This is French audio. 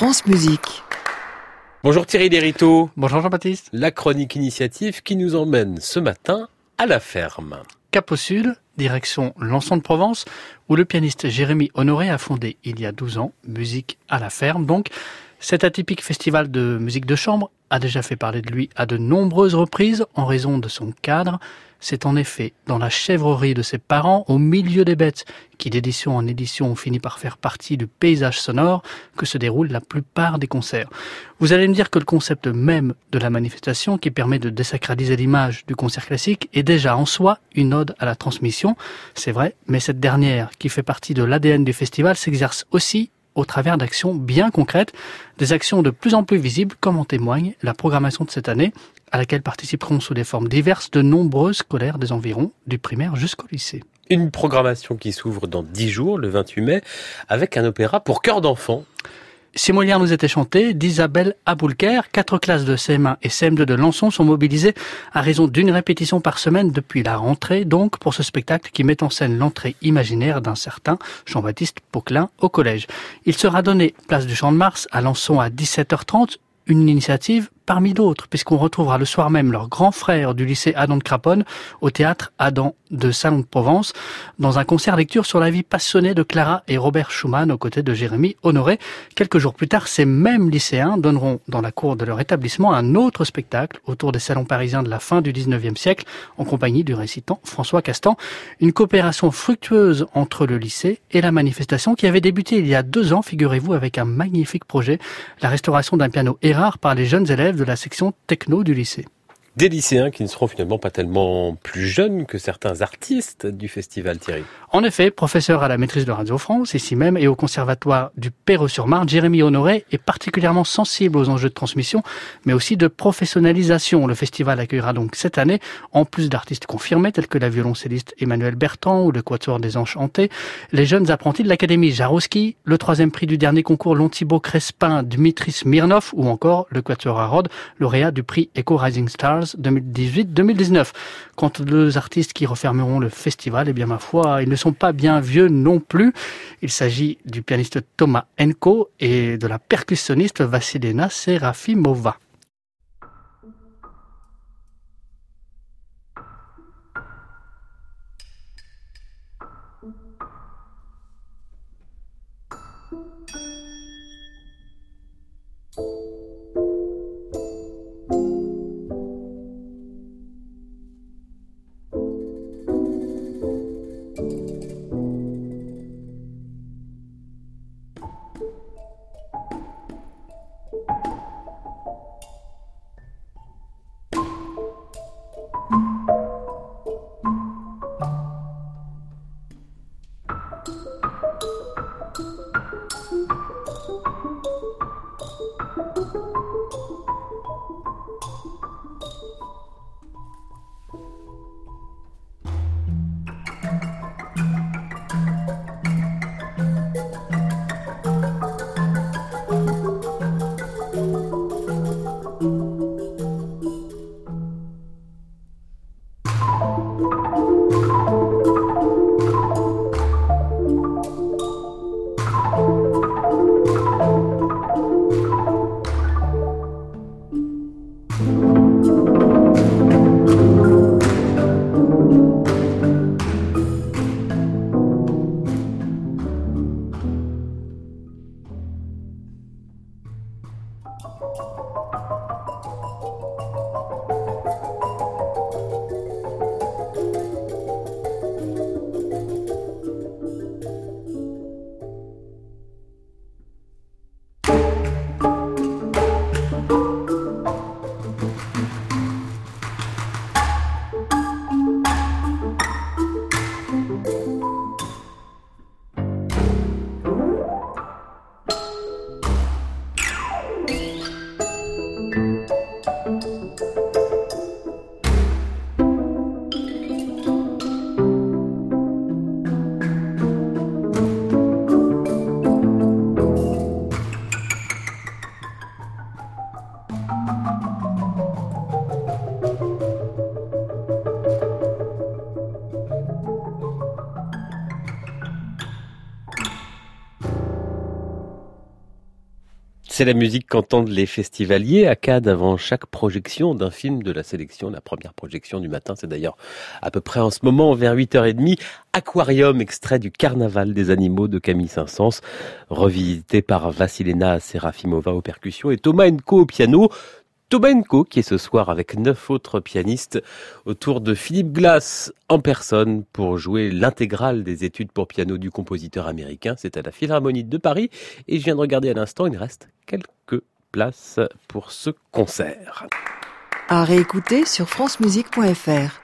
France Musique. Bonjour Thierry Lériteau. Bonjour Jean-Baptiste. La chronique initiative qui nous emmène ce matin à la ferme. Cap au sud, direction Lançon de Provence, où le pianiste Jérémy Honoré a fondé il y a 12 ans Musique à la ferme. Donc, cet atypique festival de musique de chambre a déjà fait parler de lui à de nombreuses reprises en raison de son cadre. C'est en effet dans la chèvrerie de ses parents, au milieu des bêtes, qui d'édition en édition ont fini par faire partie du paysage sonore, que se déroulent la plupart des concerts. Vous allez me dire que le concept même de la manifestation, qui permet de désacraliser l'image du concert classique, est déjà en soi une ode à la transmission. C'est vrai, mais cette dernière, qui fait partie de l'ADN du festival, s'exerce aussi au travers d'actions bien concrètes, des actions de plus en plus visibles, comme en témoigne la programmation de cette année, à laquelle participeront sous des formes diverses de nombreuses scolaires des environs, du primaire jusqu'au lycée. Une programmation qui s'ouvre dans 10 jours, le 28 mai, avec un opéra pour chœur d'enfants. Si Molière nous était chanté, d'Isabelle Aboulker, quatre classes de CM1 et CM2 de Lançon sont mobilisées à raison d'une répétition par semaine depuis la rentrée, donc pour ce spectacle qui met en scène l'entrée imaginaire d'un certain Jean-Baptiste Poquelin au collège. Il sera donné place du Champ de Mars à Lançon à 17h30, une initiative parmi d'autres, puisqu'on retrouvera le soir même leur grand frère du lycée Adam de Craponne au théâtre Adam de Salon de Provence, dans un concert lecture sur la vie passionnée de Clara et Robert Schumann aux côtés de Jérémy Honoré. Quelques jours plus tard, ces mêmes lycéens donneront dans la cour de leur établissement un autre spectacle autour des salons parisiens de la fin du 19e siècle, en compagnie du récitant François Castan. Une coopération fructueuse entre le lycée et la manifestation qui avait débuté il y a deux ans, figurez-vous, avec un magnifique projet, la restauration d'un piano Erard par les jeunes élèves de la section techno du lycée. Des lycéens qui ne seront finalement pas tellement plus jeunes que certains artistes du festival Thierry. En effet, professeur à la maîtrise de Radio France, ici même, et au conservatoire du Perreux-sur-Marne, Jérémy Honoré est particulièrement sensible aux enjeux de transmission, mais aussi de professionnalisation. Le festival accueillera donc cette année, en plus d'artistes confirmés tels que la violoncelliste Emmanuel Bertrand ou le quatuor des Enchantés, les jeunes apprentis de l'Académie Jaroski, le troisième prix du dernier concours Lontibo Crespin Dmitri Smirnov ou encore le quatuor Harod, lauréat du prix Echo Rising 2018-2019. Quant aux deux artistes qui refermeront le festival, eh bien ma foi, ils ne sont pas bien vieux non plus. Il s'agit du pianiste Thomas Enko et de la percussionniste Vassilena Serafimova. Thank you. C'est la musique qu'entendent les festivaliers à Cannes avant chaque projection d'un film de la sélection. La première projection du matin, c'est d'ailleurs à peu près en ce moment, vers 8h30. Aquarium, extrait du Carnaval des animaux de Camille Saint-Saëns, revisité par Vassilena Serafimova aux percussions et Thomas Enko au piano. Tobenko, qui est ce soir avec neuf autres pianistes autour de Philippe Glass en personne pour jouer l'intégrale des études pour piano du compositeur américain. C'est à la Philharmonie de Paris et je viens de regarder à l'instant, il reste quelques places pour ce concert. À réécouter sur francemusique.fr.